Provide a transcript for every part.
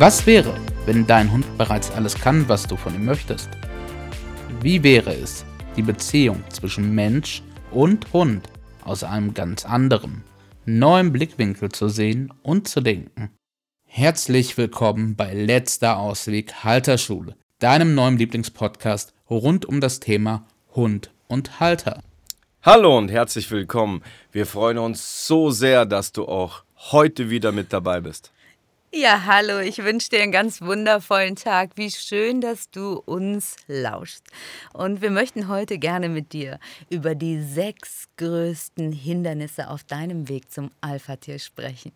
Was wäre, wenn dein Hund bereits alles kann, was du von ihm möchtest? Wie wäre es, die Beziehung zwischen Mensch und Hund aus einem ganz anderen, neuen Blickwinkel zu sehen und zu denken? Herzlich willkommen bei Letzter Ausweg Halterschule, deinem neuen Lieblingspodcast rund um das Thema Hund und Halter. Hallo und herzlich willkommen. Wir freuen uns so sehr, dass du auch heute wieder mit dabei bist. Ja, hallo, ich wünsche dir einen ganz wundervollen Tag. Wie schön, dass du uns lauschst. Und wir möchten heute gerne mit dir über die sechs größten Hindernisse auf deinem Weg zum Alpha-Tier sprechen.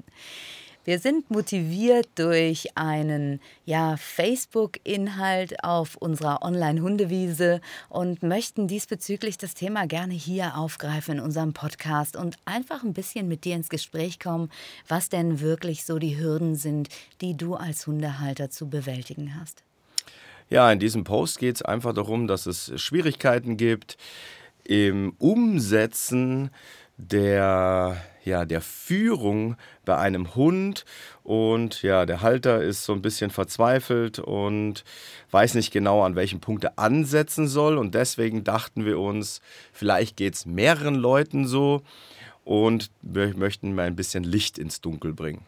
Wir sind motiviert durch einen ja, Facebook-Inhalt auf unserer Online-Hundewiese und möchten diesbezüglich das Thema gerne hier aufgreifen in unserem Podcast und einfach ein bisschen mit dir ins Gespräch kommen, was denn wirklich so die Hürden sind, die du als Hundehalter zu bewältigen hast. Ja, in diesem Post geht es einfach darum, dass es Schwierigkeiten gibt im Umsetzen der, ja, der Führung bei einem Hund. Und ja, der Halter ist so ein bisschen verzweifelt und weiß nicht genau, an welchem Punkt er ansetzen soll. Und deswegen dachten wir uns, vielleicht geht es mehreren Leuten so und wir möchten mal ein bisschen Licht ins Dunkel bringen.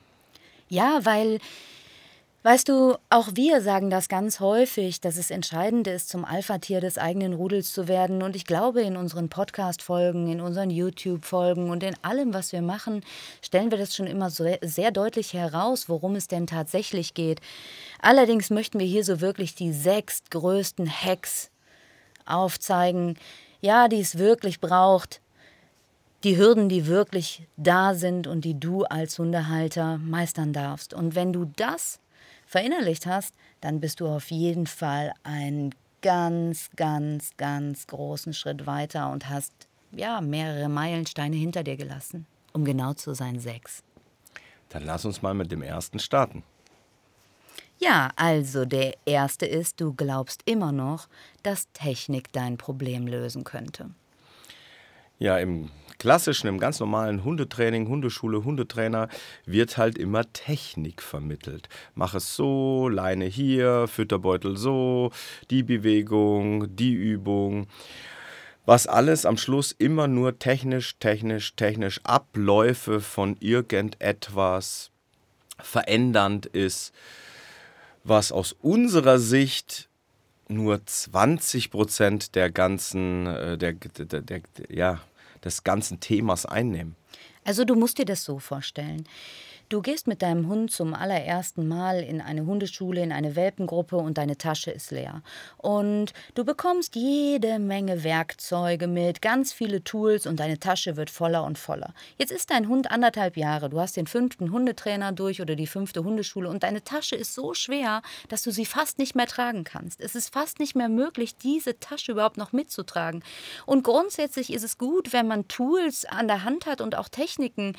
Ja, weil Weißt du, auch wir sagen das ganz häufig, dass es entscheidend ist, zum Alpha-Tier des eigenen Rudels zu werden. Und ich glaube, in unseren Podcast-Folgen, in unseren YouTube-Folgen und in allem, was wir machen, stellen wir das schon immer so sehr deutlich heraus, worum es denn tatsächlich geht. Allerdings möchten wir hier so wirklich die sechs größten Hacks aufzeigen, ja, die es wirklich braucht, die Hürden, die wirklich da sind und die du als Hundehalter meistern darfst. Und wenn du das verinnerlicht hast, dann bist du auf jeden Fall einen ganz, ganz, ganz großen Schritt weiter und hast ja mehrere Meilensteine hinter dir gelassen. Um genau zu sein, sechs. Dann lass uns mal mit dem ersten starten. Ja, also der erste ist, du glaubst immer noch, dass Technik dein Problem lösen könnte. Ja, im klassischen, im ganz normalen Hundetraining, Hundeschule, Hundetrainer wird halt immer Technik vermittelt. Mach es so, Leine hier, Fütterbeutel so, die Bewegung, die Übung. Was alles am Schluss immer nur technisch, technisch, technisch Abläufe von irgendetwas verändernd ist, was aus unserer Sicht nur 20 Prozent der ganzen, äh, der, der, der, ja, des ganzen Themas einnehmen. Also du musst dir das so vorstellen. Du gehst mit deinem Hund zum allerersten Mal in eine Hundeschule, in eine Welpengruppe und deine Tasche ist leer. Und du bekommst jede Menge Werkzeuge mit, ganz viele Tools und deine Tasche wird voller und voller. Jetzt ist dein Hund anderthalb Jahre, du hast den fünften Hundetrainer durch oder die fünfte Hundeschule und deine Tasche ist so schwer, dass du sie fast nicht mehr tragen kannst. Es ist fast nicht mehr möglich, diese Tasche überhaupt noch mitzutragen. Und grundsätzlich ist es gut, wenn man Tools an der Hand hat und auch Techniken,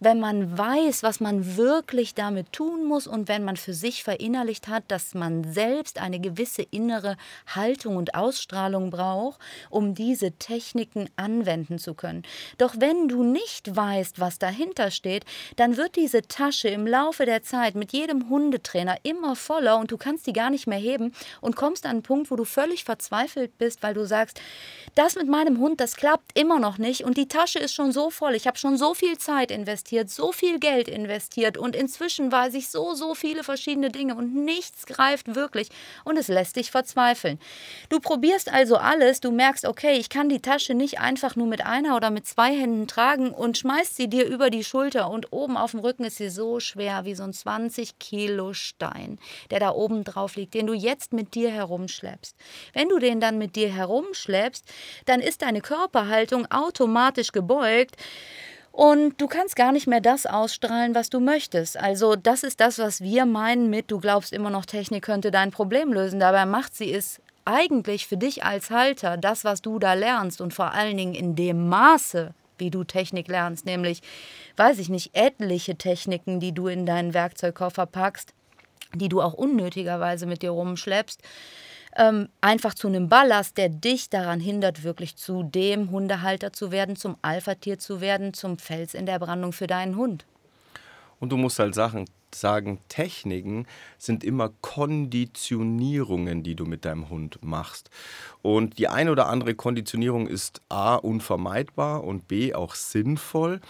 wenn man weiß, was man man wirklich damit tun muss und wenn man für sich verinnerlicht hat, dass man selbst eine gewisse innere Haltung und Ausstrahlung braucht, um diese Techniken anwenden zu können. Doch wenn du nicht weißt, was dahinter steht, dann wird diese Tasche im Laufe der Zeit mit jedem Hundetrainer immer voller und du kannst die gar nicht mehr heben und kommst an einen Punkt, wo du völlig verzweifelt bist, weil du sagst, das mit meinem Hund, das klappt immer noch nicht und die Tasche ist schon so voll, ich habe schon so viel Zeit investiert, so viel Geld investiert, investiert. Und inzwischen weiß ich so, so viele verschiedene Dinge und nichts greift wirklich. Und es lässt dich verzweifeln. Du probierst also alles, du merkst, okay, ich kann die Tasche nicht einfach nur mit einer oder mit zwei Händen tragen und schmeißt sie dir über die Schulter. Und oben auf dem Rücken ist sie so schwer wie so ein 20 Kilo Stein, der da oben drauf liegt, den du jetzt mit dir herumschleppst. Wenn du den dann mit dir herumschleppst, dann ist deine Körperhaltung automatisch gebeugt und du kannst gar nicht mehr das ausstrahlen, was du möchtest. Also das ist das, was wir meinen mit, du glaubst immer noch, Technik könnte dein Problem lösen. Dabei macht sie es eigentlich für dich als Halter, das, was du da lernst und vor allen Dingen in dem Maße, wie du Technik lernst, nämlich, weiß ich nicht, etliche Techniken, die du in deinen Werkzeugkoffer packst, die du auch unnötigerweise mit dir rumschleppst, ähm, einfach zu einem Ballast, der dich daran hindert, wirklich zu dem Hundehalter zu werden, zum Alpha-Tier zu werden, zum Fels in der Brandung für deinen Hund. Und du musst halt Sachen sagen, Techniken sind immer Konditionierungen, die du mit deinem Hund machst. Und die eine oder andere Konditionierung ist A unvermeidbar und B auch sinnvoll.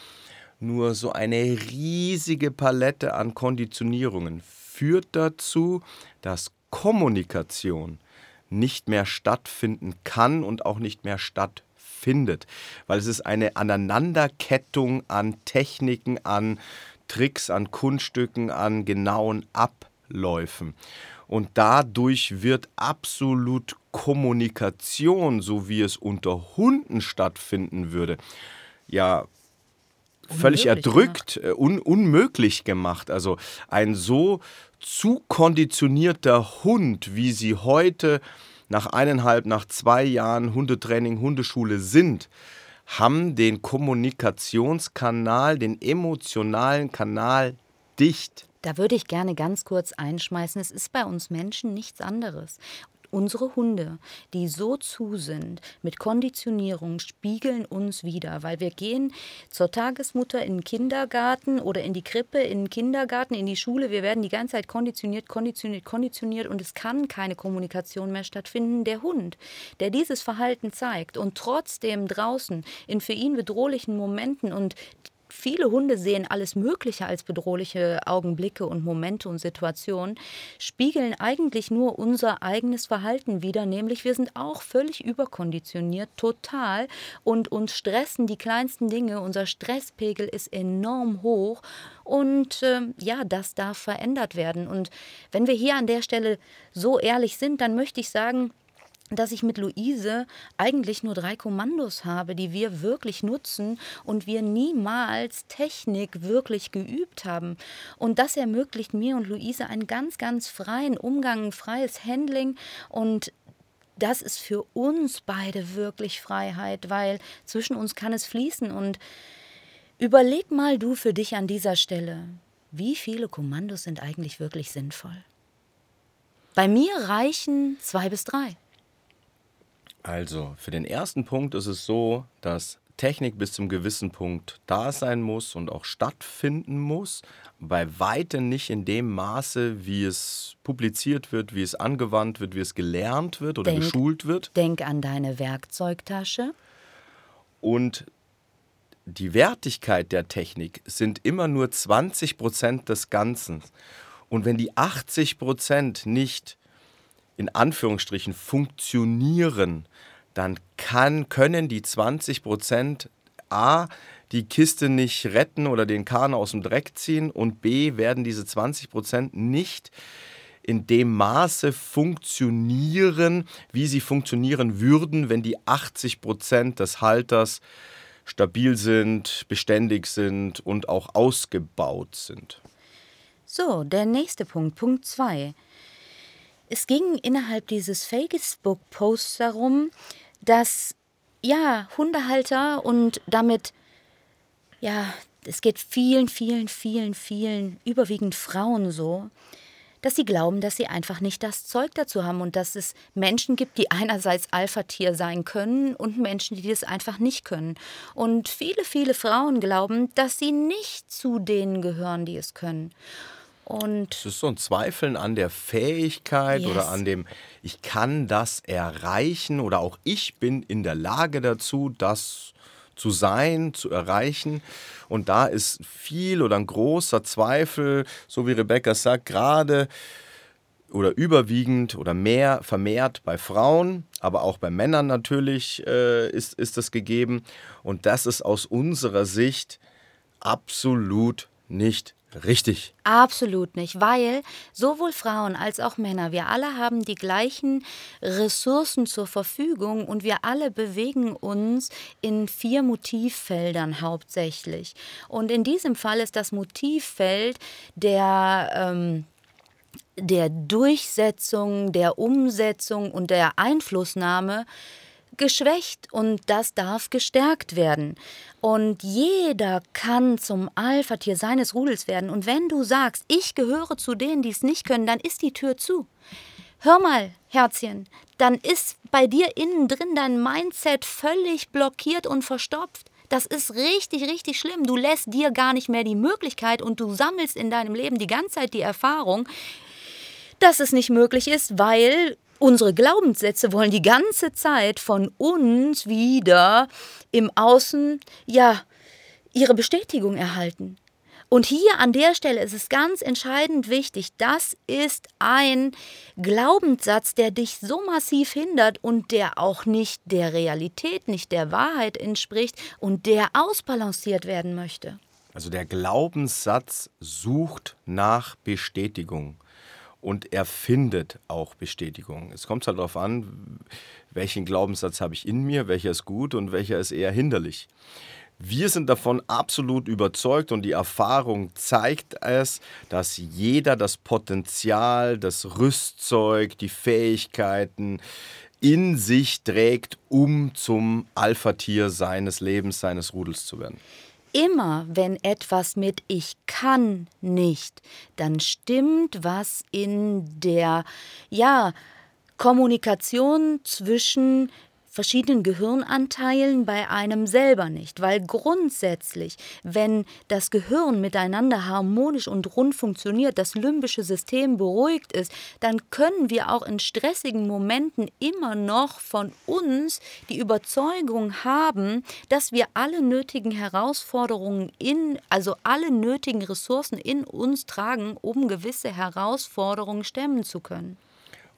Nur so eine riesige Palette an Konditionierungen führt dazu, dass Kommunikation nicht mehr stattfinden kann und auch nicht mehr stattfindet, weil es ist eine Aneinanderkettung an Techniken, an Tricks, an Kunststücken, an genauen Abläufen. Und dadurch wird absolut Kommunikation, so wie es unter Hunden stattfinden würde, ja völlig erdrückt, gemacht. Äh, un unmöglich gemacht. Also ein so zu konditionierter Hund, wie sie heute nach eineinhalb, nach zwei Jahren Hundetraining, Hundeschule sind, haben den Kommunikationskanal, den emotionalen Kanal dicht. Da würde ich gerne ganz kurz einschmeißen, es ist bei uns Menschen nichts anderes. Unsere Hunde, die so zu sind mit Konditionierung, spiegeln uns wieder, weil wir gehen zur Tagesmutter in den Kindergarten oder in die Krippe, in den Kindergarten, in die Schule. Wir werden die ganze Zeit konditioniert, konditioniert, konditioniert und es kann keine Kommunikation mehr stattfinden. Der Hund, der dieses Verhalten zeigt und trotzdem draußen in für ihn bedrohlichen Momenten und viele Hunde sehen alles Mögliche als bedrohliche Augenblicke und Momente und Situationen, spiegeln eigentlich nur unser eigenes Verhalten wider, nämlich wir sind auch völlig überkonditioniert, total und uns stressen die kleinsten Dinge, unser Stresspegel ist enorm hoch und äh, ja, das darf verändert werden. Und wenn wir hier an der Stelle so ehrlich sind, dann möchte ich sagen, dass ich mit Luise eigentlich nur drei Kommandos habe, die wir wirklich nutzen und wir niemals Technik wirklich geübt haben. Und das ermöglicht mir und Luise einen ganz, ganz freien Umgang, ein freies Handling und das ist für uns beide wirklich Freiheit, weil zwischen uns kann es fließen und überleg mal du für dich an dieser Stelle, wie viele Kommandos sind eigentlich wirklich sinnvoll? Bei mir reichen zwei bis drei. Also, für den ersten Punkt ist es so, dass Technik bis zum gewissen Punkt da sein muss und auch stattfinden muss. Bei weitem nicht in dem Maße, wie es publiziert wird, wie es angewandt wird, wie es gelernt wird oder denk, geschult wird. Denk an deine Werkzeugtasche. Und die Wertigkeit der Technik sind immer nur 20 Prozent des Ganzen. Und wenn die 80 Prozent nicht in Anführungsstrichen funktionieren, dann kann, können die 20 Prozent A die Kiste nicht retten oder den Kahn aus dem Dreck ziehen und B werden diese 20 Prozent nicht in dem Maße funktionieren, wie sie funktionieren würden, wenn die 80 Prozent des Halters stabil sind, beständig sind und auch ausgebaut sind. So, der nächste Punkt, Punkt 2. Es ging innerhalb dieses Facebook-Posts darum, dass ja, Hundehalter und damit ja, es geht vielen, vielen, vielen, vielen, überwiegend Frauen so, dass sie glauben, dass sie einfach nicht das Zeug dazu haben und dass es Menschen gibt, die einerseits Alpha-Tier sein können und Menschen, die das einfach nicht können. Und viele, viele Frauen glauben, dass sie nicht zu denen gehören, die es können. Und es ist so ein Zweifeln an der Fähigkeit yes. oder an dem, ich kann das erreichen oder auch ich bin in der Lage dazu, das zu sein, zu erreichen. Und da ist viel oder ein großer Zweifel, so wie Rebecca sagt, gerade oder überwiegend oder mehr vermehrt bei Frauen, aber auch bei Männern natürlich äh, ist, ist das gegeben. Und das ist aus unserer Sicht absolut nicht Richtig. Absolut nicht, weil sowohl Frauen als auch Männer, wir alle haben die gleichen Ressourcen zur Verfügung und wir alle bewegen uns in vier Motivfeldern hauptsächlich. Und in diesem Fall ist das Motivfeld der... Ähm, der Durchsetzung, der Umsetzung und der Einflussnahme geschwächt und das darf gestärkt werden. Und jeder kann zum Alpha-Tier seines Rudels werden. Und wenn du sagst, ich gehöre zu denen, die es nicht können, dann ist die Tür zu. Hör mal, Herzchen, dann ist bei dir innen drin dein Mindset völlig blockiert und verstopft. Das ist richtig, richtig schlimm. Du lässt dir gar nicht mehr die Möglichkeit und du sammelst in deinem Leben die ganze Zeit die Erfahrung, dass es nicht möglich ist, weil unsere Glaubenssätze wollen die ganze Zeit von uns wieder im Außen, ja, ihre Bestätigung erhalten. Und hier an der Stelle ist es ganz entscheidend wichtig, das ist ein Glaubenssatz, der dich so massiv hindert und der auch nicht der Realität, nicht der Wahrheit entspricht und der ausbalanciert werden möchte. Also der Glaubenssatz sucht nach Bestätigung und er findet auch Bestätigung. Es kommt halt darauf an, welchen Glaubenssatz habe ich in mir, welcher ist gut und welcher ist eher hinderlich. Wir sind davon absolut überzeugt und die Erfahrung zeigt es, dass jeder das Potenzial, das Rüstzeug, die Fähigkeiten in sich trägt, um zum Alpha-Tier seines Lebens, seines Rudels zu werden. Immer wenn etwas mit ich kann nicht, dann stimmt was in der ja Kommunikation zwischen verschiedenen Gehirnanteilen bei einem selber nicht, weil grundsätzlich, wenn das Gehirn miteinander harmonisch und rund funktioniert, das limbische System beruhigt ist, dann können wir auch in stressigen Momenten immer noch von uns die Überzeugung haben, dass wir alle nötigen Herausforderungen in, also alle nötigen Ressourcen in uns tragen, um gewisse Herausforderungen stemmen zu können.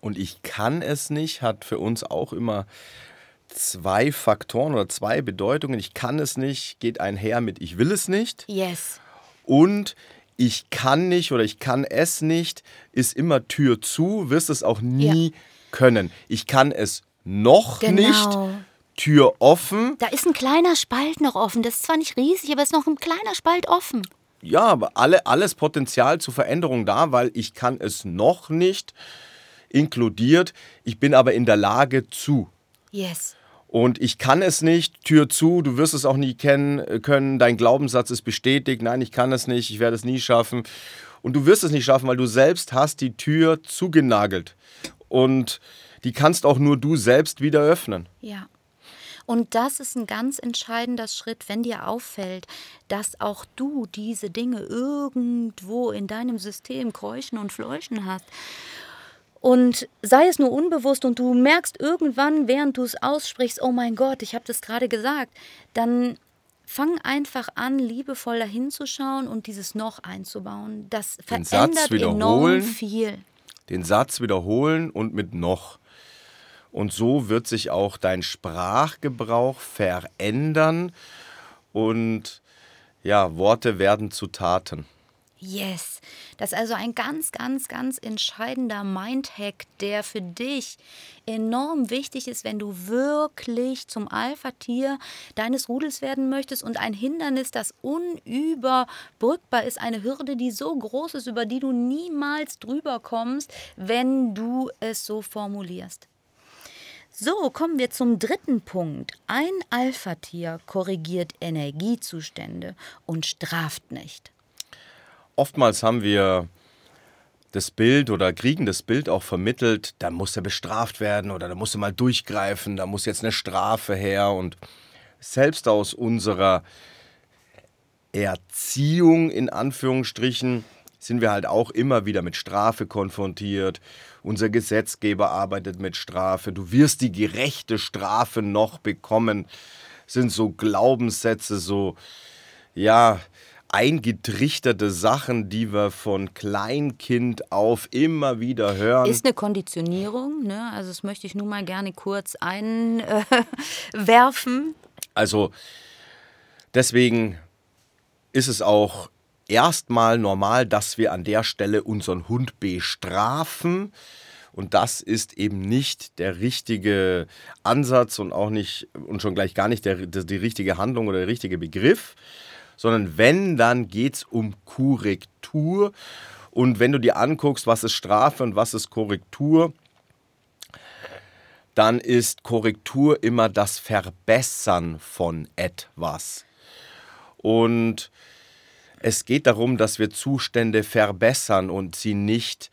Und ich kann es nicht, hat für uns auch immer zwei Faktoren oder zwei Bedeutungen. Ich kann es nicht, geht einher mit ich will es nicht. Yes. Und ich kann nicht oder ich kann es nicht, ist immer Tür zu, wirst es auch nie ja. können. Ich kann es noch genau. nicht. Tür offen. Da ist ein kleiner Spalt noch offen. Das ist zwar nicht riesig, aber es ist noch ein kleiner Spalt offen. Ja, aber alle, alles Potenzial zur Veränderung da, weil ich kann es noch nicht inkludiert. Ich bin aber in der Lage zu. Yes. Und ich kann es nicht, Tür zu, du wirst es auch nie kennen äh, können, dein Glaubenssatz ist bestätigt, nein, ich kann es nicht, ich werde es nie schaffen. Und du wirst es nicht schaffen, weil du selbst hast die Tür zugenagelt. Und die kannst auch nur du selbst wieder öffnen. Ja. Und das ist ein ganz entscheidender Schritt, wenn dir auffällt, dass auch du diese Dinge irgendwo in deinem System kräuschen und fleuchen hast. Und sei es nur unbewusst und du merkst irgendwann, während du es aussprichst, oh mein Gott, ich habe das gerade gesagt, dann fang einfach an, liebevoll dahinzuschauen und dieses noch einzubauen. Das den verändert enorm viel. Den Satz wiederholen und mit noch. Und so wird sich auch dein Sprachgebrauch verändern und ja, Worte werden zu Taten. Yes. Das ist also ein ganz, ganz, ganz entscheidender Mindhack, der für dich enorm wichtig ist, wenn du wirklich zum Alpha-Tier deines Rudels werden möchtest und ein Hindernis, das unüberbrückbar ist, eine Hürde, die so groß ist, über die du niemals drüber kommst, wenn du es so formulierst. So, kommen wir zum dritten Punkt. Ein Alpha-Tier korrigiert Energiezustände und straft nicht oftmals haben wir das Bild oder kriegen das Bild auch vermittelt, da muss er bestraft werden oder da muss er mal durchgreifen, da muss jetzt eine Strafe her. Und selbst aus unserer Erziehung in Anführungsstrichen sind wir halt auch immer wieder mit Strafe konfrontiert. Unser Gesetzgeber arbeitet mit Strafe. Du wirst die gerechte Strafe noch bekommen. Sind so Glaubenssätze, so, ja, eingetrichterte Sachen, die wir von Kleinkind auf immer wieder hören. Ist eine Konditionierung, ne? also das möchte ich nun mal gerne kurz einwerfen. Äh, also deswegen ist es auch erstmal normal, dass wir an der Stelle unseren Hund bestrafen. Und das ist eben nicht der richtige Ansatz und auch nicht und schon gleich gar nicht der, die richtige Handlung oder der richtige Begriff sondern wenn, dann geht es um Korrektur. Und wenn du dir anguckst, was ist Strafe und was ist Korrektur, dann ist Korrektur immer das Verbessern von etwas. Und es geht darum, dass wir Zustände verbessern und sie nicht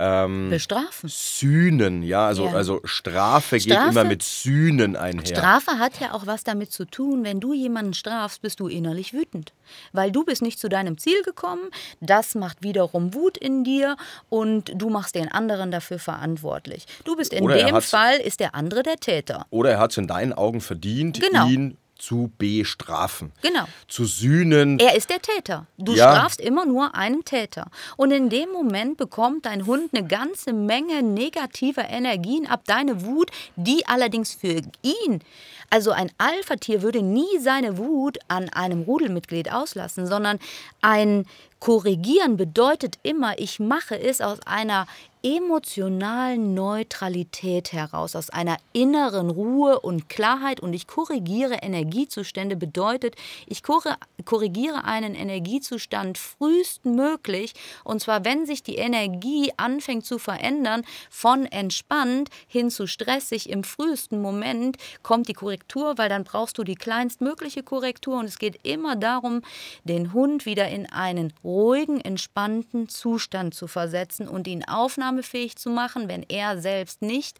ähm, Bestrafen. Sühnen, ja, also, Ja. also Strafe, geht Strafe- immer mit Sühnen einher. Strafe hat ja auch was damit zu tun, wenn du jemanden strafst, bist du innerlich wütend. Weil du bist nicht zu deinem Ziel gekommen, das macht wiederum Wut in dir und du machst den anderen dafür verantwortlich. Du bist in Oder dem Fall, ist der andere der Täter. Oder er hat es in deinen Augen verdient, Genau. ihn zu bestrafen. Genau. Zu sühnen. Er ist der Täter. Du Ja. strafst immer nur einen Täter. Und in dem Moment bekommt dein Hund eine ganze Menge negativer Energien ab, deine Wut, die allerdings für ihn, also ein Alpha-Tier würde nie seine Wut an einem Rudelmitglied auslassen, sondern ein Korrigieren bedeutet immer, ich mache es aus einer emotionalen Neutralität heraus, aus einer inneren Ruhe und Klarheit. Und ich korrigiere Energiezustände bedeutet, ich korrigiere einen Energiezustand frühestmöglich. Und zwar wenn sich die Energie anfängt zu verändern, von entspannt hin zu stressig im frühesten Moment kommt die Korrektur, weil dann brauchst du die kleinstmögliche Korrektur. Und es geht immer darum, den Hund wieder in einen ruhigen, entspannten Zustand zu versetzen und ihn aufnahmefähig zu machen, wenn er selbst nicht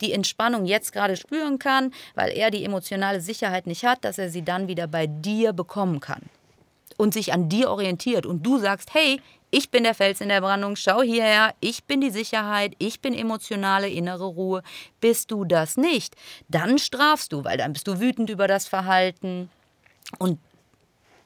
die Entspannung jetzt gerade spüren kann, weil er die emotionale Sicherheit nicht hat, dass er sie dann wieder bei dir bekommen kann und sich an dir orientiert. Und du sagst, hey, ich bin der Fels in der Brandung, schau hierher, ich bin die Sicherheit, ich bin emotionale innere Ruhe. Bist du das nicht, dann strafst du, weil dann bist du wütend über das Verhalten. Und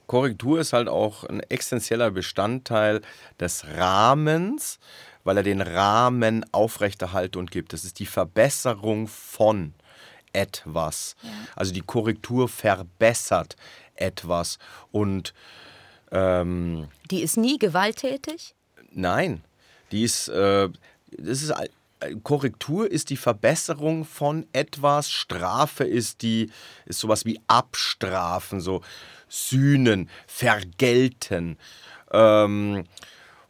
Korrektur ist halt auch ein essentieller Bestandteil des Rahmens, weil er den Rahmen aufrechterhält und gibt. Das ist die Verbesserung von etwas. Also die Korrektur verbessert etwas. Und ähm, die ist nie gewalttätig. Nein, die ist, äh, das ist, all- Korrektur ist die Verbesserung von etwas, Strafe ist die, ist sowas wie abstrafen, so sühnen, vergelten. Ähm,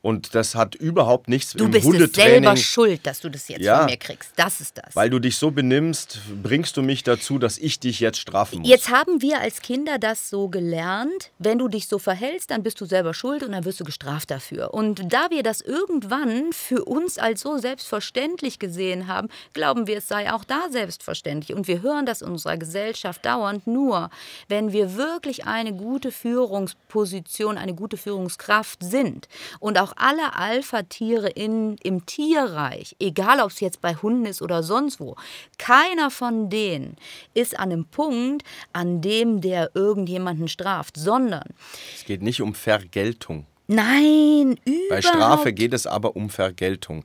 und das hat überhaupt nichts Du im bist es Hundetraining. selber schuld, dass du das jetzt Ja. von mir kriegst. Das ist das. Weil du dich so benimmst, bringst du mich dazu, dass ich dich jetzt strafen muss. Jetzt haben wir als Kinder das so gelernt, wenn du dich so verhältst, dann bist du selber schuld und dann wirst du gestraft dafür. Und da wir das irgendwann für uns als so selbstverständlich gesehen haben, glauben wir, es sei auch da selbstverständlich. Und wir hören das in unserer Gesellschaft dauernd nur, wenn wir wirklich eine gute Führungsposition, eine gute Führungskraft sind und auch alle Alpha-Tiere im Tierreich, egal ob es jetzt bei Hunden ist oder sonst wo, keiner von denen ist an einem Punkt, an dem der irgendjemanden straft, sondern es geht nicht um Vergeltung. nein, Bei überhaupt Strafe geht es aber um Vergeltung.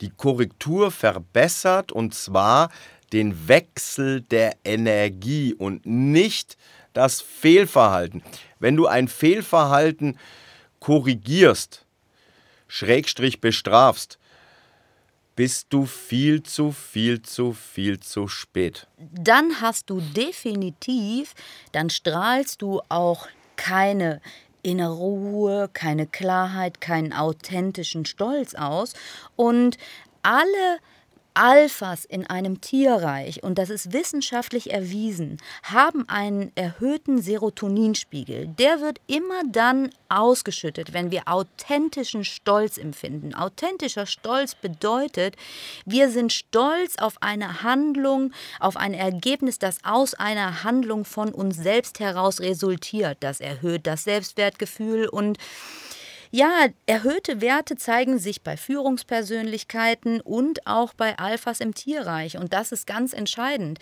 Die Korrektur verbessert und zwar den Wechsel der Energie und nicht das Fehlverhalten. Wenn du ein Fehlverhalten korrigierst, Schrägstrich bestrafst, bist du viel zu, viel zu, viel zu spät. dann hast du definitiv, dann strahlst du auch keine innere Ruhe, keine Klarheit, keinen authentischen Stolz aus. Und alle Alphas in einem Tierreich, und das ist wissenschaftlich erwiesen, haben einen erhöhten Serotoninspiegel. Der wird immer dann ausgeschüttet, wenn wir authentischen Stolz empfinden. Authentischer Stolz bedeutet, wir sind stolz auf eine Handlung, auf ein Ergebnis, das aus einer Handlung von uns selbst heraus resultiert. Das erhöht das Selbstwertgefühl und ja, erhöhte Werte zeigen sich bei Führungspersönlichkeiten und auch bei Alphas im Tierreich. Und das ist ganz entscheidend.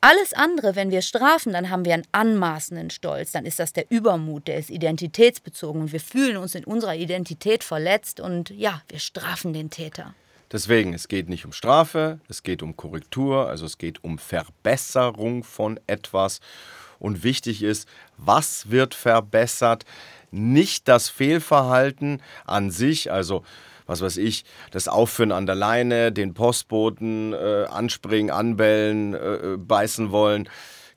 Alles andere, wenn wir strafen, dann haben wir einen anmaßenden Stolz. Dann ist das der Übermut, der ist identitätsbezogen und wir fühlen uns in unserer Identität verletzt und ja, wir strafen den Täter. Deswegen, es geht nicht um Strafe, es geht um Korrektur, also es geht um Verbesserung von etwas. Und wichtig ist, was wird verbessert? Nicht das Fehlverhalten an sich, also was weiß ich, das Aufführen an der Leine, den Postboten äh, anspringen, anbellen, äh, beißen wollen,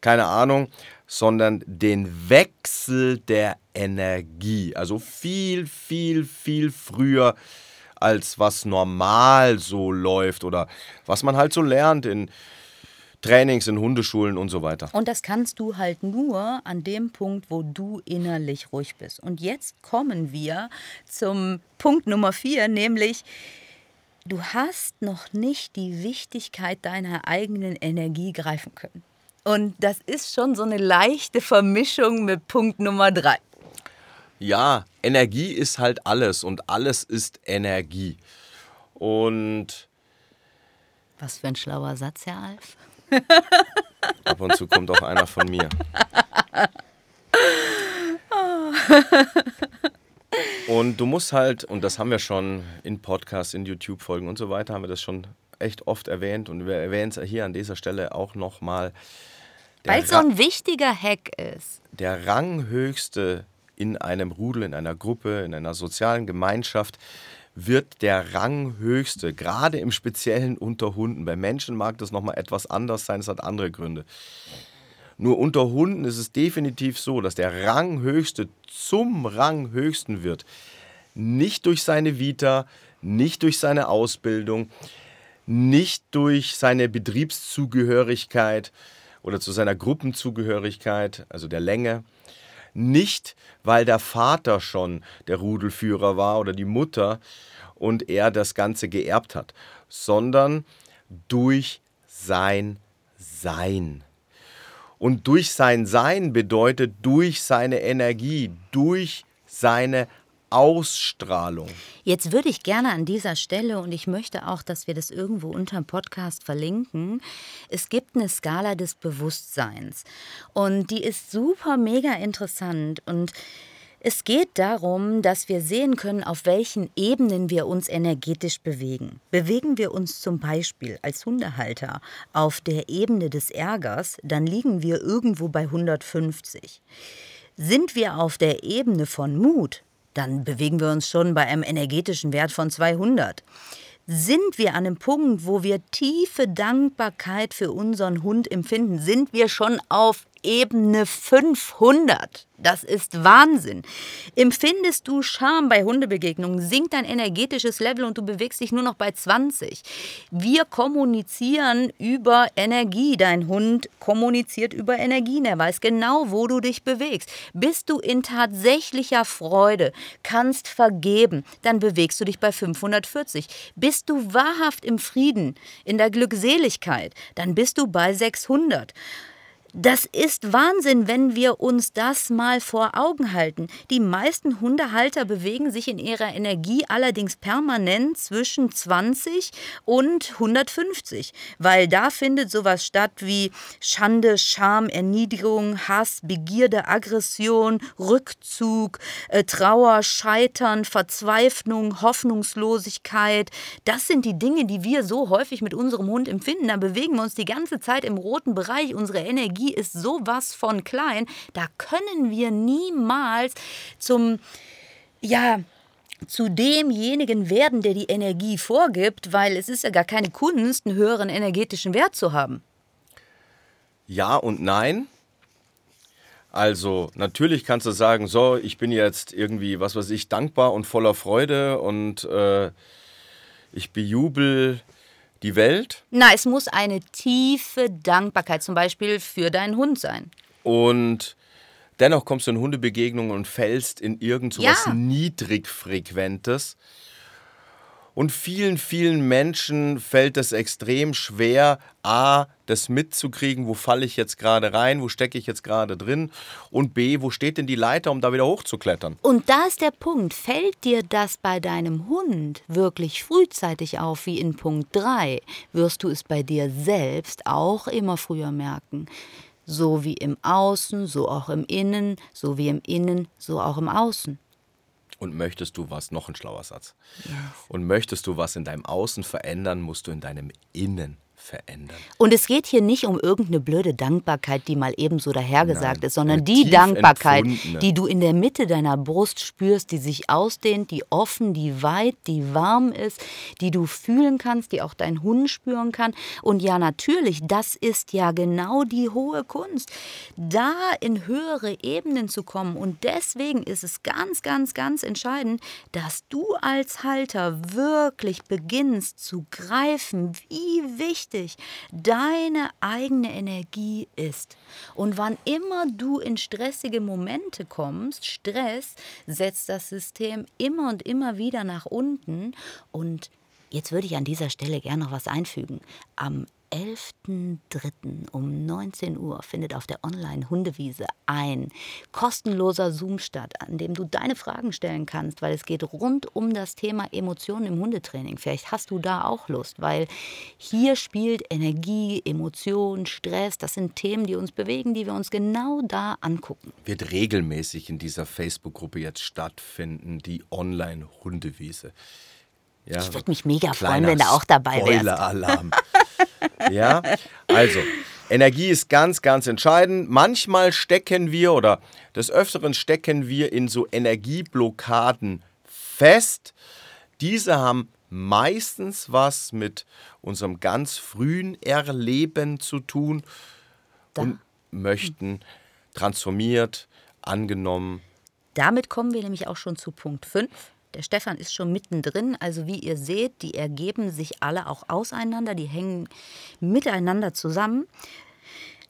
keine Ahnung, sondern den Wechsel der Energie. Also viel, viel, viel früher als was normal so läuft oder was man halt so lernt in Trainings in Hundeschulen und so weiter. Und das kannst du halt nur an dem Punkt, wo du innerlich ruhig bist. Und jetzt kommen wir zum Punkt Nummer vier, nämlich du hast noch nicht die Wichtigkeit deiner eigenen Energie greifen können. Und das ist schon so eine leichte Vermischung mit Punkt Nummer drei. Ja, Energie ist halt alles und alles ist Energie. Und Was für ein schlauer Satz, Herr Alf. ab und zu kommt auch einer von mir. Und du musst halt, und das haben wir schon in Podcasts, in YouTube-Folgen und so weiter, haben wir das schon echt oft erwähnt und wir erwähnen es hier an dieser Stelle auch nochmal. Weil es so ein wichtiger Hack ist. der Ranghöchste in einem Rudel, in einer Gruppe, in einer sozialen Gemeinschaft wird der Ranghöchste, gerade im Speziellen unter Hunden. Bei Menschen mag das nochmal etwas anders sein, es hat andere Gründe. Nur unter Hunden ist es definitiv so, dass der Ranghöchste zum Ranghöchsten wird. Nicht durch seine Vita, nicht durch seine Ausbildung, nicht durch seine Betriebszugehörigkeit oder zu seiner Gruppenzugehörigkeit, also der Länge, nicht weil der Vater schon der Rudelführer war oder die Mutter und er das Ganze geerbt hat, sondern durch sein Sein. Und durch sein Sein bedeutet durch seine Energie, durch seine Ausstrahlung. Jetzt würde ich gerne an dieser Stelle, und ich möchte auch, dass wir das irgendwo unterm Podcast verlinken, es gibt eine Skala des Bewusstseins. Und die ist super, mega interessant. Und es geht darum, dass wir sehen können, auf welchen Ebenen wir uns energetisch bewegen. Bewegen wir uns zum Beispiel als Hundehalter auf der Ebene des Ärgers, dann liegen wir irgendwo bei 150. Sind wir auf der Ebene von Mut, dann bewegen wir uns schon bei einem energetischen Wert von 200. Sind wir an einem Punkt, wo wir tiefe Dankbarkeit für unseren Hund empfinden, sind wir schon auf Ebene 500. Das ist Wahnsinn. Empfindest du Scham bei Hundebegegnungen, sinkt dein energetisches Level und du bewegst dich nur noch bei 20. Wir kommunizieren über Energie. Dein Hund kommuniziert über Energien. Er weiß genau, wo du dich bewegst. Bist du in tatsächlicher Freude, kannst vergeben, dann bewegst du dich bei 540. Bist du wahrhaft im Frieden, in der Glückseligkeit, dann bist du bei 600. Das ist Wahnsinn, wenn wir uns das mal vor Augen halten. Die meisten Hundehalter bewegen sich in ihrer Energie allerdings permanent zwischen 20 und 150, weil da findet sowas statt wie Schande, Scham, Erniedrigung, Hass, Begierde, Aggression, Rückzug, äh, Trauer, Scheitern, Verzweiflung, Hoffnungslosigkeit. Das sind die Dinge, die wir so häufig mit unserem Hund empfinden. Da bewegen wir uns die ganze Zeit im roten Bereich. Unsere Energie ist sowas von klein. Da können wir niemals zum, ja, zu demjenigen werden, der die Energie vorgibt, weil es ist ja gar keine Kunst, einen höheren energetischen Wert zu haben. Ja und nein. Also, natürlich kannst du sagen, so, ich bin jetzt irgendwie, was weiß ich, dankbar und voller Freude und äh, ich bejubel die Welt. Na, es muss eine tiefe Dankbarkeit zum Beispiel für deinen Hund sein. Und dennoch kommst du in Hundebegegnungen und fällst in irgend so was Ja. Niedrigfrequentes. Und vielen, vielen Menschen fällt es extrem schwer, A, das mitzukriegen, wo falle ich jetzt gerade rein, wo stecke ich jetzt gerade drin und B, wo steht denn die Leiter, um da wieder hochzuklettern. Und da ist der Punkt, fällt dir das bei deinem Hund wirklich frühzeitig auf, wie in Punkt 3, wirst du es bei dir selbst auch immer früher merken. So wie im Außen, so auch im Innen, so wie im Innen, so auch im Außen. Und möchtest du was, noch ein schlauer Satz. Und möchtest du was in deinem Außen verändern, musst du in deinem Innen verändern. Und es geht hier nicht um irgendeine blöde Dankbarkeit, die mal ebenso dahergesagt Nein, ist, sondern eine die Dankbarkeit, empfundene. die du in der Mitte deiner Brust spürst, die sich ausdehnt, die offen, die weit, die warm ist, die du fühlen kannst, die auch dein Hund spüren kann. Und ja, natürlich, das ist ja genau die hohe Kunst, da in höhere Ebenen zu kommen. Und deswegen ist es ganz, ganz, ganz entscheidend, dass du als Halter wirklich beginnst zu greifen, wie wichtig wichtig, deine eigene Energie ist. Und wann immer du in stressige Momente kommst, Stress setzt das System immer und immer wieder nach unten. Und jetzt würde ich an dieser Stelle gerne noch was einfügen. Am 11.03. um 19 Uhr findet auf der Online-Hundewiese ein kostenloser Zoom statt, an dem du deine Fragen stellen kannst, weil es geht rund um das Thema Emotionen im Hundetraining. Vielleicht hast du da auch Lust, weil hier spielt Energie, Emotion, Stress, das sind Themen, die uns bewegen, die wir uns genau da angucken. Wird regelmäßig in dieser Facebook-Gruppe jetzt stattfinden, die Online-Hundewiese. Ja, ich würde mich mega freuen, wenn du auch dabei wärst. Spoiler-Alarm. ja, also Energie ist ganz, ganz entscheidend. Manchmal stecken wir oder des Öfteren stecken wir in so Energieblockaden fest. Diese haben meistens was mit unserem ganz frühen Erleben zu tun da. und möchten transformiert, angenommen. Damit kommen wir nämlich auch schon zu Punkt 5. Der Stefan ist schon mittendrin. Also wie ihr seht, die ergeben sich alle auch auseinander, die hängen miteinander zusammen.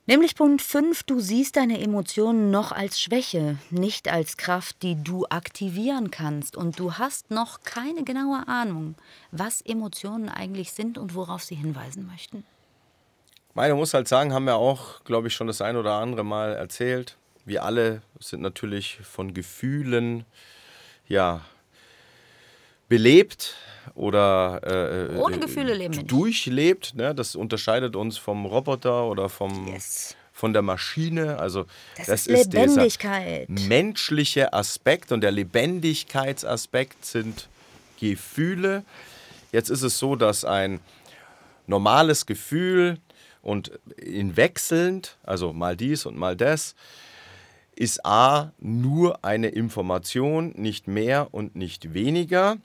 Nämlich Punkt 5, du siehst deine Emotionen noch als Schwäche, nicht als Kraft, die du aktivieren kannst. Und du hast noch keine genaue Ahnung, was Emotionen eigentlich sind und worauf sie hinweisen möchten. Meine muss halt sagen, haben wir auch, glaube ich, schon das ein oder andere Mal erzählt. Wir alle sind natürlich von Gefühlen ja, belebt oder äh, ohne äh, Gefühle leben durchlebt. Ne? Das unterscheidet uns vom Roboter oder vom, yes. von der Maschine. Also das, das ist, ist Lebendigkeit. menschliche Aspekt und der Lebendigkeitsaspekt sind Gefühle. Jetzt ist es so, dass ein normales Gefühl und in wechselnd, also mal dies und mal das, ist A nur eine Information, nicht mehr und nicht weniger.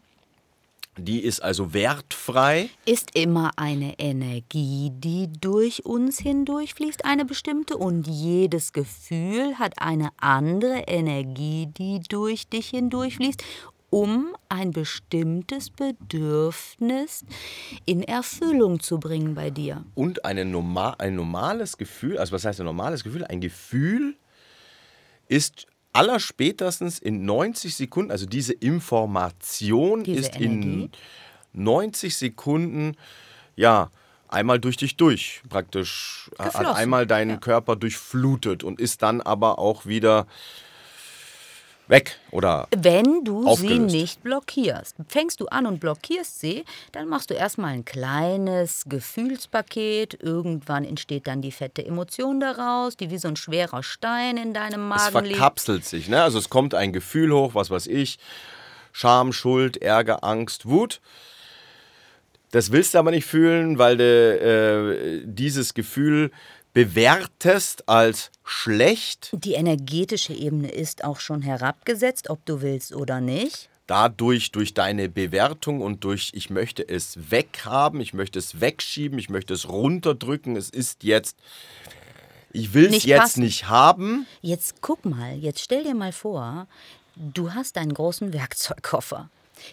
Die ist also wertfrei. Ist immer eine Energie, die durch uns hindurchfließt, eine bestimmte. Und jedes Gefühl hat eine andere Energie, die durch dich hindurchfließt, um ein bestimmtes Bedürfnis in Erfüllung zu bringen bei dir. Und eine normal, ein normales Gefühl, also was heißt ein normales Gefühl? Ein Gefühl ist allerspätestens in 90 Sekunden, also diese Information diese ist Energie. in 90 Sekunden, ja, einmal durch dich durch, praktisch Geflossen. hat einmal deinen ja. Körper durchflutet und ist dann aber auch wieder weg oder Wenn du aufgelöst. sie nicht blockierst. Fängst du an und blockierst sie, dann machst du erstmal ein kleines Gefühlspaket. Irgendwann entsteht dann die fette Emotion daraus, die wie so ein schwerer Stein in deinem Magen liegt. Es verkapselt liegt. sich, ne? Also es kommt ein Gefühl hoch, was weiß ich, Scham, Schuld, Ärger, Angst, Wut. Das willst du aber nicht fühlen, weil du äh, dieses Gefühl bewertest als schlecht. Die energetische Ebene ist auch schon herabgesetzt, ob du willst oder nicht. Dadurch, durch deine Bewertung und durch, ich möchte es weghaben, ich möchte es wegschieben, ich möchte es runterdrücken, es ist jetzt, ich will es jetzt passen. nicht haben. Jetzt guck mal, jetzt stell dir mal vor, du hast einen großen Werkzeugkoffer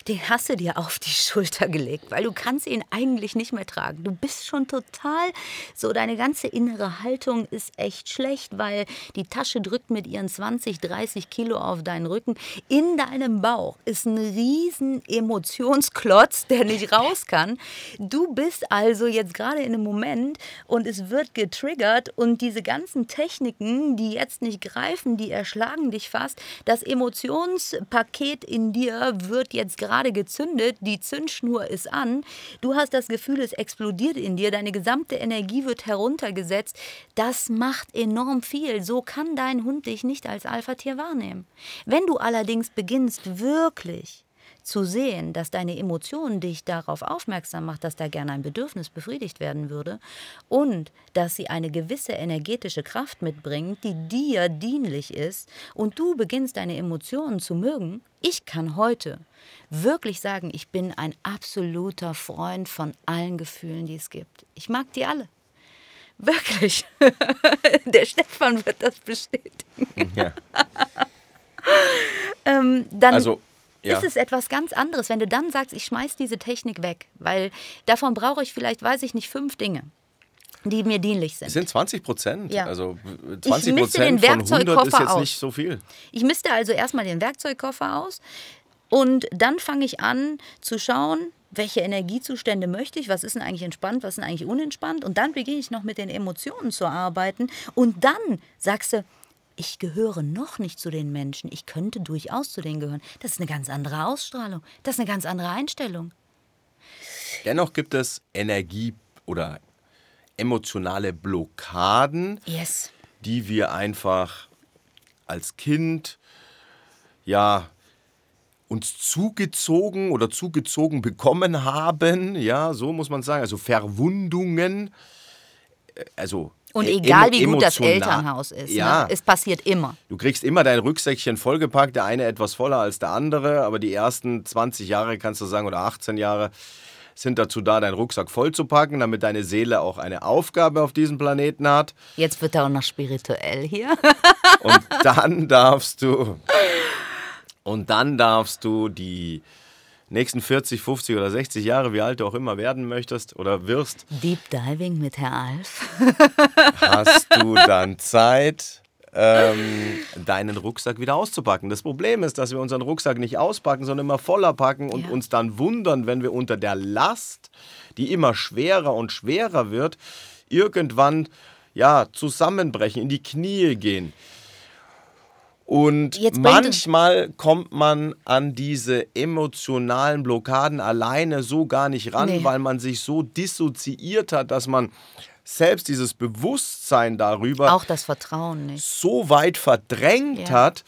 den hast du dir auf die Schulter gelegt, weil du kannst ihn eigentlich nicht mehr tragen. Du bist schon total, so deine ganze innere Haltung ist echt schlecht, weil die Tasche drückt mit ihren 20, 30 Kilo auf deinen Rücken. In deinem Bauch ist ein riesen Emotionsklotz, der nicht raus kann. Du bist also jetzt gerade in einem Moment und es wird getriggert und diese ganzen Techniken, die jetzt nicht greifen, die erschlagen dich fast. Das Emotionspaket in dir wird jetzt gerade gezündet, die Zündschnur ist an, du hast das Gefühl, es explodiert in dir, deine gesamte Energie wird heruntergesetzt. Das macht enorm viel. So kann dein Hund dich nicht als Alpha-Tier wahrnehmen. Wenn du allerdings beginnst, wirklich zu sehen, dass deine Emotion dich darauf aufmerksam macht, dass da gerne ein Bedürfnis befriedigt werden würde und dass sie eine gewisse energetische Kraft mitbringt, die dir dienlich ist und du beginnst deine Emotionen zu mögen, ich kann heute wirklich sagen, ich bin ein absoluter Freund von allen Gefühlen, die es gibt. Ich mag die alle. Wirklich. Der Stefan wird das bestätigen. Ja. ähm, also Ja. ist es etwas ganz anderes, wenn du dann sagst, ich schmeiß diese Technik weg, weil davon brauche ich vielleicht, weiß ich nicht, fünf Dinge, die mir dienlich sind. Es sind 20 Prozent. Ja. Also Ich 20 misste den Prozent von 100 ist jetzt aus. nicht so viel. Ich misste also erstmal den Werkzeugkoffer aus und dann fange ich an zu schauen, welche Energiezustände möchte ich, was ist denn eigentlich entspannt, was ist denn eigentlich unentspannt und dann beginne ich noch mit den Emotionen zu arbeiten und dann sagst du, ich gehöre noch nicht zu den Menschen, ich könnte durchaus zu denen gehören. Das ist eine ganz andere Ausstrahlung, das ist eine ganz andere Einstellung. Dennoch gibt es Energie- oder emotionale Blockaden, Yes. die wir einfach als Kind ja uns zugezogen oder zugezogen bekommen haben, ja, so muss man sagen, also Verwundungen, äh, also Und e- egal wie gut das Elternhaus ist, ja, ne? es passiert immer. Du kriegst immer dein Rücksäckchen vollgepackt, der eine etwas voller als der andere, aber die ersten 20 Jahre kannst du sagen oder 18 Jahre sind dazu da, deinen Rucksack vollzupacken, damit deine Seele auch eine Aufgabe auf diesem Planeten hat. Jetzt wird er auch noch spirituell hier. Und dann darfst du und dann darfst du die nächsten 40, 50 oder 60 Jahre, wie alt du auch immer werden möchtest oder wirst, Deep Diving mit Herr Alf. hast du dann Zeit, ähm, deinen Rucksack wieder auszupacken. Das Problem ist, dass wir unseren Rucksack nicht auspacken, sondern immer voller packen und Ja. uns dann wundern, wenn wir unter der Last, die immer schwerer und schwerer wird, irgendwann ja, zusammenbrechen, in die Knie gehen. Und manchmal kommt man an diese emotionalen Blockaden alleine so gar nicht ran, Nee. weil man sich so dissoziiert hat, dass man selbst dieses Bewusstsein darüber Auch das Vertrauen nicht. so weit verdrängt Ja. hat,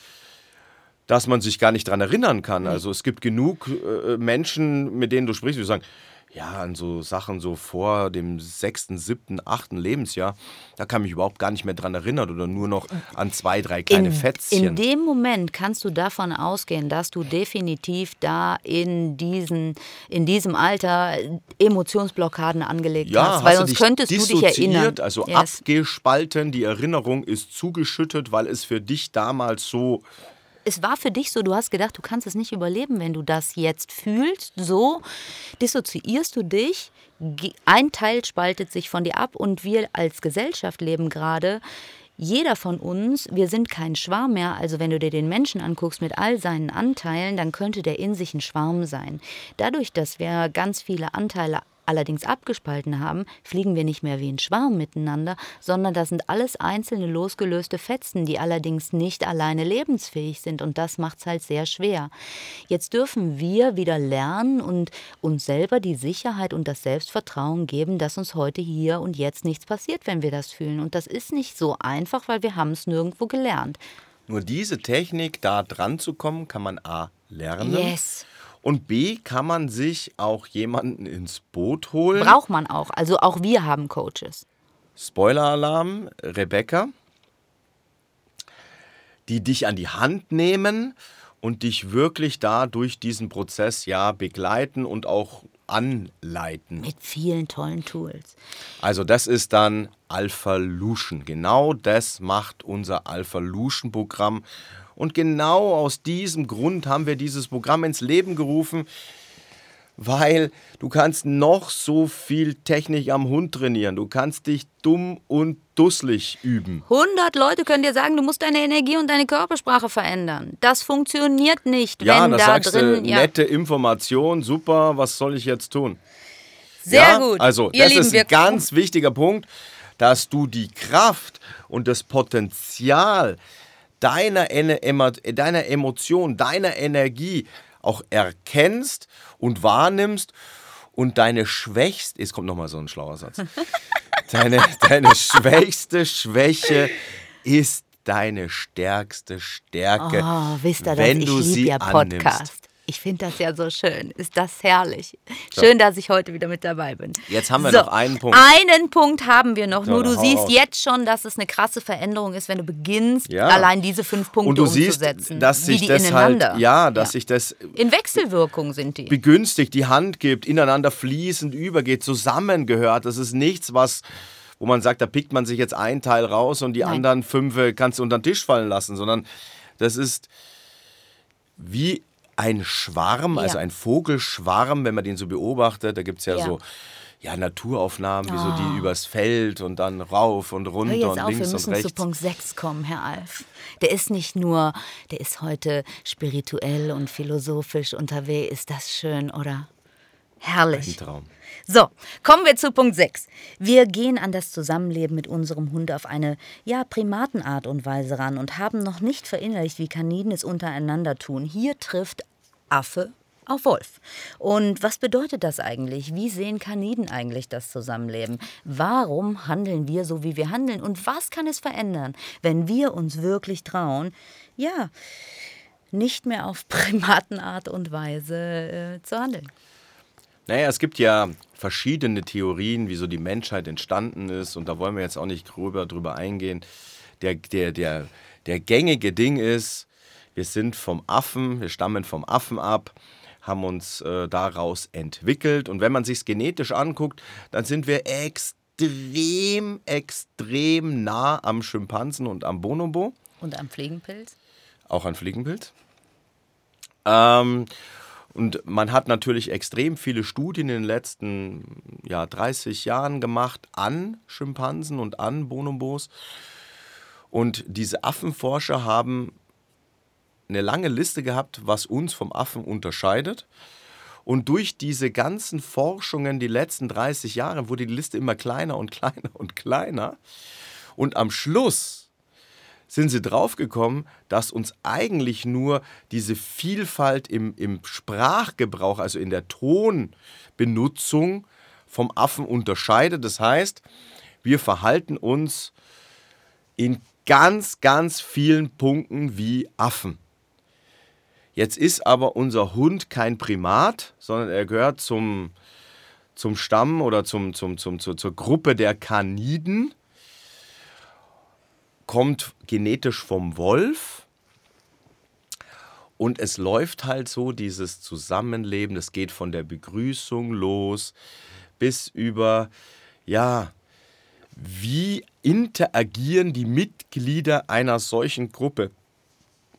dass man sich gar nicht daran erinnern kann. Also es gibt genug äh, Menschen, mit denen du sprichst, die sagen, ja, an so Sachen so vor dem sechsten, siebten, achten Lebensjahr, da kann mich überhaupt gar nicht mehr dran erinnern oder nur noch an zwei, drei kleine in, Fätzchen. in dem Moment kannst du davon ausgehen, dass du definitiv da in, diesen, in diesem Alter Emotionsblockaden angelegt ja, hast. hast Weil du sonst könntest du dich erinnern. Also Yes. abgespalten, die Erinnerung ist zugeschüttet, weil es für dich damals so es war für dich so, du hast gedacht, du kannst es nicht überleben, wenn du das jetzt fühlst. So dissoziierst du dich, ein Teil spaltet sich von dir ab und wir als Gesellschaft leben gerade. Jeder von uns, wir sind kein Schwarm mehr. Also wenn du dir den Menschen anguckst mit all seinen Anteilen, dann könnte der in sich ein Schwarm sein. Dadurch, dass wir ganz viele Anteile allerdings abgespalten haben, fliegen wir nicht mehr wie ein Schwarm miteinander, sondern das sind alles einzelne losgelöste Fetzen, die allerdings nicht alleine lebensfähig sind und das macht es halt sehr schwer. Jetzt dürfen wir wieder lernen und uns selber die Sicherheit und das Selbstvertrauen geben, dass uns heute hier und jetzt nichts passiert, wenn wir das fühlen. Und das ist nicht so einfach, weil wir haben es nirgendwo gelernt. Nur diese Technik, da dran zu kommen, kann man A lernen. Yes. Und B kann man sich auch jemanden ins Boot holen. Braucht man auch. Also auch wir haben Coaches. Spoiler-Alarm, Rebecca, die dich an die Hand nehmen und dich wirklich da durch diesen Prozess ja begleiten und auch anleiten. Mit vielen tollen Tools. Also das ist dann Alpha Lution. Genau das macht unser Alpha Lution Programm. Und genau aus diesem Grund haben wir dieses Programm ins Leben gerufen, weil du kannst noch so viel Technik am Hund trainieren. Du kannst dich dumm und dusselig üben. 100 Leute können dir sagen, du musst deine Energie und deine Körpersprache verändern. Das funktioniert nicht, Ja, wenn da da sagst drin. du, ja, nette Information, super, was soll ich jetzt tun? sehr ja? gut. Also, Ihr das Lieben, ist ein ganz wichtiger Punkt, dass du die Kraft und das Potenzial deiner, deiner Emotion, deiner Energie auch erkennst und wahrnimmst und deine schwächste, jetzt kommt nochmal so ein schlauer Satz, deine, deine schwächste Schwäche ist deine stärkste Stärke, Oh, wisst ihr wenn ich du liebe sie ja annimmst. Ich finde das ja so schön. Ist das herrlich. Schön, dass ich heute wieder mit dabei bin. Jetzt haben wir noch einen Punkt. Einen Punkt haben wir noch. So, Nur du siehst raus. jetzt schon, dass es eine krasse Veränderung ist, wenn du beginnst, Ja. allein diese fünf Punkte Und du siehst, umzusetzen. dass wie sich das halt, ja, dass sich das In Wechselwirkung sind die. begünstigt, die Hand gibt, ineinander fließend übergeht, zusammengehört. Das ist nichts, was, wo man sagt, da pickt man sich jetzt ein Teil raus und die Nein. anderen fünf kannst du unter den Tisch fallen lassen, sondern das ist wie ein Schwarm, also Ja. ein Vogelschwarm, wenn man den so beobachtet, da gibt es ja, Ja. so ja, Naturaufnahmen, wie so Oh. die übers Feld und dann rauf und Hör runter jetzt und auf, wir links und müssen zu rechts. Punkt 6 kommen, Herr Alf. Der ist nicht nur, der ist heute spirituell und philosophisch unterwegs. Ist das schön, oder? Herrlich. Ein Traum. So, kommen wir zu Punkt 6. Wir gehen an das Zusammenleben mit unserem Hund auf eine, ja, Primatenart und Weise ran und haben noch nicht verinnerlicht, wie Kaniden es untereinander tun. Hier trifft Affe auf Wolf. Und was bedeutet das eigentlich? Wie sehen Kaniden eigentlich das Zusammenleben? Warum handeln wir so, wie wir handeln? Und was kann es verändern, wenn wir uns wirklich trauen, ja, nicht mehr auf Primatenart und Weise äh, zu handeln? Naja, es gibt ja verschiedene Theorien, wieso die Menschheit entstanden ist. Und da wollen wir jetzt auch nicht gröber drüber eingehen. Der, der, der, der gängige Ding ist, wir sind vom Affen, wir stammen vom Affen ab, haben uns äh, daraus entwickelt. Und wenn man sich genetisch anguckt, dann sind wir extrem, extrem nah am Schimpansen und am Bonobo Und am Fliegenpilz? auch an Fliegenpilz. Ähm, und man hat natürlich extrem viele Studien in den letzten ja, 30 Jahren gemacht an Schimpansen und an Bonobos. Und diese Affenforscher haben eine lange Liste gehabt, was uns vom Affen unterscheidet. Und durch diese ganzen Forschungen die letzten 30 Jahre wurde die Liste immer kleiner und kleiner und kleiner. Und am Schluss sind sie draufgekommen, dass uns eigentlich nur diese Vielfalt im, im Sprachgebrauch, also in der Tonbenutzung vom Affen unterscheidet. Das heißt, wir verhalten uns in ganz, ganz vielen Punkten wie Affen. Jetzt ist aber unser Hund kein Primat, sondern er gehört zum, zum Stamm oder zum, zum, zum, zur, zur Gruppe der Kaniden kommt genetisch vom Wolf. Und es läuft halt so, dieses Zusammenleben, das geht von der Begrüßung los bis über, ja, wie interagieren die Mitglieder einer solchen Gruppe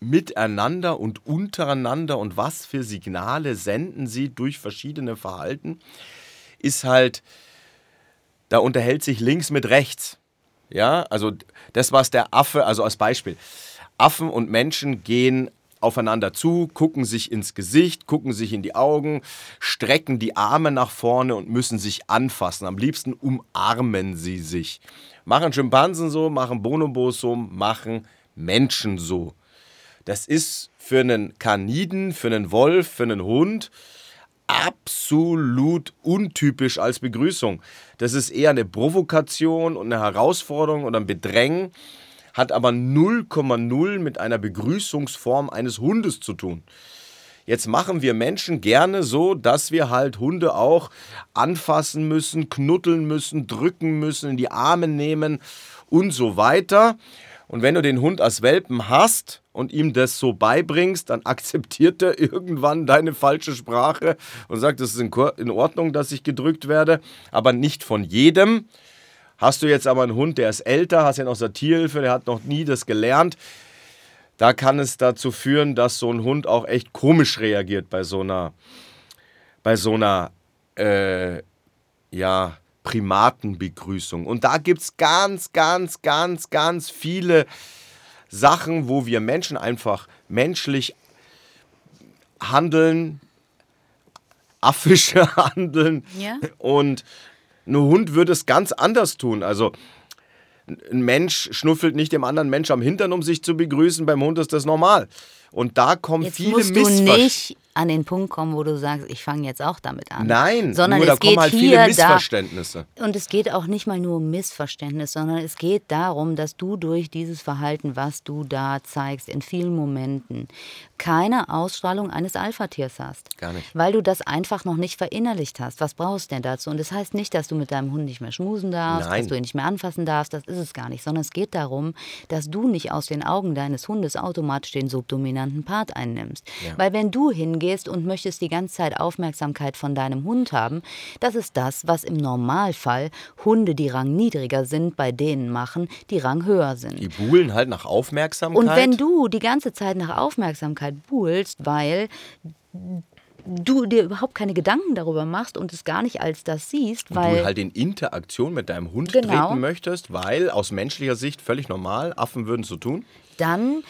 miteinander und untereinander und was für Signale senden sie durch verschiedene Verhalten, ist halt, da unterhält sich links mit rechts. Ja, also das, was der Affe, also als Beispiel, Affen und Menschen gehen aufeinander zu, gucken sich ins Gesicht, gucken sich in die Augen, strecken die Arme nach vorne und müssen sich anfassen. Am liebsten umarmen sie sich. Machen Schimpansen so, machen Bonobos so, machen Menschen so. Das ist für einen Kaniden, für einen Wolf, für einen Hund absolut untypisch als Begrüßung. Das ist eher eine Provokation und eine Herausforderung oder ein Bedrängen, hat aber 0,0 mit einer Begrüßungsform eines Hundes zu tun. Jetzt machen wir Menschen gerne so, dass wir halt Hunde auch anfassen müssen, knuddeln müssen, drücken müssen, in die Arme nehmen und so weiter. Und wenn du den Hund als Welpen hast und ihm das so beibringst, dann akzeptiert er irgendwann deine falsche Sprache und sagt, es ist in Ordnung, dass ich gedrückt werde, aber nicht von jedem. Hast du jetzt aber einen Hund, der ist älter, hast ihn aus der Tierhilfe, der hat noch nie das gelernt, da kann es dazu führen, dass so ein Hund auch echt komisch reagiert bei so einer, bei so einer, äh, ja, Primatenbegrüßung. Und da gibt es ganz, ganz, ganz, ganz viele Sachen, wo wir Menschen einfach menschlich handeln, affische handeln. Ja. Und ein Hund würde es ganz anders tun. Also ein Mensch schnuffelt nicht dem anderen Mensch am Hintern, um sich zu begrüßen. Beim Hund ist das normal. Und da kommen Jetzt viele musst Missverständnisse. An den Punkt kommen, wo du sagst, ich fange jetzt auch damit an. Nein, sondern nur es da kommen geht halt hier viele da, Missverständnisse. und es geht auch nicht mal nur um Missverständnis, sondern es geht darum, dass du durch dieses Verhalten, was du da zeigst, in vielen Momenten keine Ausstrahlung eines Alpha-Tiers hast. Gar nicht. Weil du das einfach noch nicht verinnerlicht hast. Was brauchst du denn dazu? Und das heißt nicht, dass du mit deinem Hund nicht mehr schmusen darfst, Nein. dass du ihn nicht mehr anfassen darfst. Das ist es gar nicht. Sondern es geht darum, dass du nicht aus den Augen deines Hundes automatisch den subdominanten Part einnimmst. Weil wenn du hingehst gehst und möchtest die ganze Zeit Aufmerksamkeit von deinem Hund haben, das ist das, was im Normalfall Hunde, die rangniedriger sind, bei denen machen, die ranghöher sind. Die buhlen halt nach Aufmerksamkeit. Und wenn du die ganze Zeit nach Aufmerksamkeit buhlst, weil du dir überhaupt keine Gedanken darüber machst und es gar nicht als das siehst, und weil du halt in Interaktion mit deinem Hund Genau. treten möchtest, weil aus menschlicher Sicht völlig normal, Affen würden so tun. dann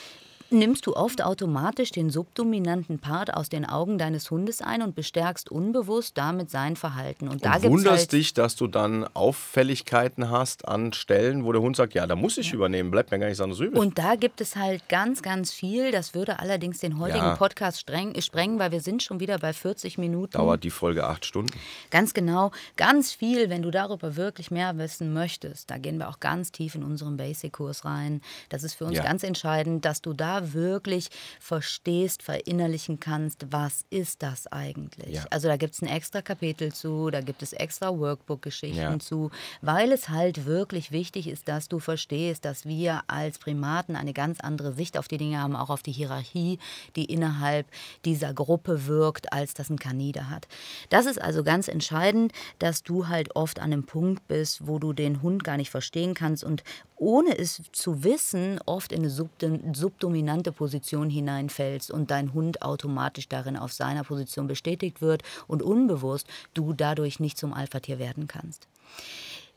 nimmst du oft automatisch den subdominanten Part aus den Augen deines Hundes ein und bestärkst unbewusst damit sein Verhalten. Und da Und gibt's wunderst halt, dich, dass du dann Auffälligkeiten hast an Stellen, wo der Hund sagt, ja, da muss ich übernehmen, bleibt mir gar nichts anderes übrig. Und da gibt es halt ganz, ganz viel. Das würde allerdings den heutigen Ja. Podcast streng, sprengen, weil wir sind schon wieder bei 40 Minuten. Dauert die Folge acht Stunden. Ganz genau, ganz viel, wenn du darüber wirklich mehr wissen möchtest. Da gehen wir auch ganz tief in unseren Basic-Kurs rein. Das ist für uns Ja. ganz entscheidend, dass du da wirklich verstehst, verinnerlichen kannst, was ist das eigentlich. Ja. Also da gibt es ein extra Kapitel zu, da gibt es extra Workbook-Geschichten Ja. zu, weil es halt wirklich wichtig ist, dass du verstehst, dass wir als Primaten eine ganz andere Sicht auf die Dinge haben, auch auf die Hierarchie, die innerhalb dieser Gruppe wirkt, als das ein Kanide hat. Das ist also ganz entscheidend, dass du halt oft an einem Punkt bist, wo du den Hund gar nicht verstehen kannst und ohne es zu wissen, oft in eine subdom- subdominante Position hineinfällst und dein Hund automatisch darin auf seiner Position bestätigt wird und unbewusst du dadurch nicht zum Alpha-Tier werden kannst.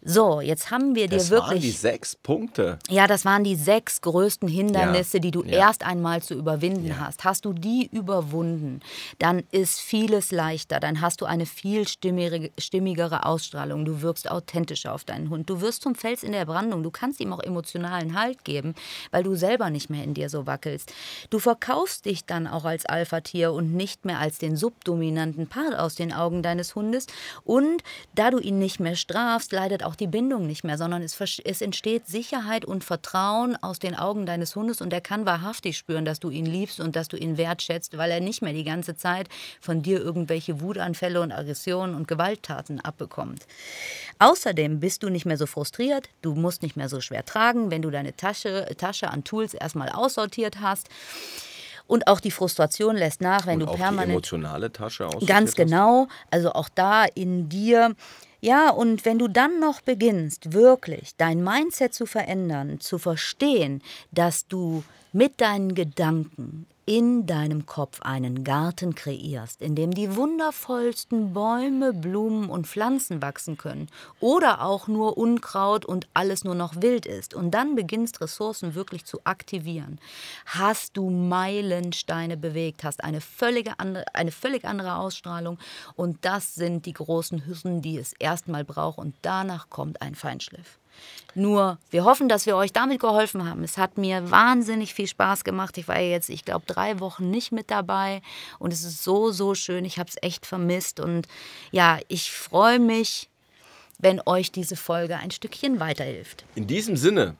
So, jetzt haben wir dir Das waren wirklich. die sechs Punkte. Ja, das waren die sechs größten Hindernisse, die du ja. erst einmal zu überwinden hast. Hast du die überwunden, dann ist vieles leichter. Dann hast du eine viel stimmigere, stimmigere Ausstrahlung. Du wirkst authentischer auf deinen Hund. Du wirst zum Fels in der Brandung. Du kannst ihm auch emotionalen Halt geben, weil du selber nicht mehr in dir so wackelst. Du verkaufst dich dann auch als Alpha-Tier und nicht mehr als den subdominanten Part aus den Augen deines Hundes. Und da du ihn nicht mehr strafst, leidet auch die Bindung nicht mehr, sondern es, es entsteht Sicherheit und Vertrauen aus den Augen deines Hundes und er kann wahrhaftig spüren, dass du ihn liebst und dass du ihn wertschätzt, weil er nicht mehr die ganze Zeit von dir irgendwelche Wutanfälle und Aggressionen und Gewalttaten abbekommt. Außerdem bist du nicht mehr so frustriert, du musst nicht mehr so schwer tragen, wenn du deine Tasche, Tasche an Tools erstmal aussortiert hast. Und auch die Frustration lässt nach, wenn Und du auch die permanent emotionale Tasche aussortiert Ganz genau. Also auch da in dir. Ja, und wenn du dann noch beginnst, wirklich dein Mindset zu verändern, zu verstehen, dass du mit deinen Gedanken in deinem Kopf einen Garten kreierst, in dem die wundervollsten Bäume, Blumen und Pflanzen wachsen können oder auch nur Unkraut und alles nur noch wild ist und dann beginnst Ressourcen wirklich zu aktivieren, hast du Meilensteine bewegt, hast eine völlige andere, eine völlig andere Ausstrahlung und das sind die großen Hürden, die es erstmal braucht und danach kommt ein Feinschliff. Nur, wir hoffen, dass wir euch damit geholfen haben. Es hat mir wahnsinnig viel Spaß gemacht. Ich war jetzt, ich glaube, drei Wochen nicht mit dabei. Und es ist so, so schön. Ich habe es echt vermisst. Und ja, ich freue mich, wenn euch diese Folge ein Stückchen weiterhilft. In diesem Sinne,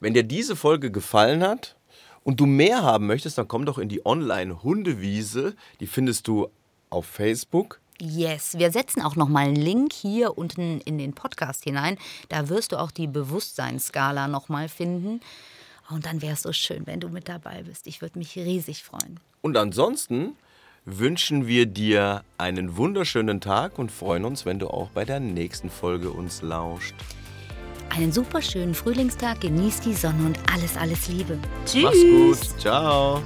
wenn dir diese Folge gefallen hat und du mehr haben möchtest, dann komm doch in die Online-Hundewiese. Die findest du auf Facebook. Yes, wir setzen auch noch mal einen Link hier unten in den Podcast hinein. Da wirst du auch die Bewusstseinsskala noch mal finden. Und dann wäre es so schön, wenn du mit dabei bist. Ich würde mich riesig freuen. Und ansonsten wünschen wir dir einen wunderschönen Tag und freuen uns, wenn du auch bei der nächsten Folge uns lauscht. Einen super schönen Frühlingstag, genieß die Sonne und alles, alles Liebe. Tschüss. Mach's gut. Ciao.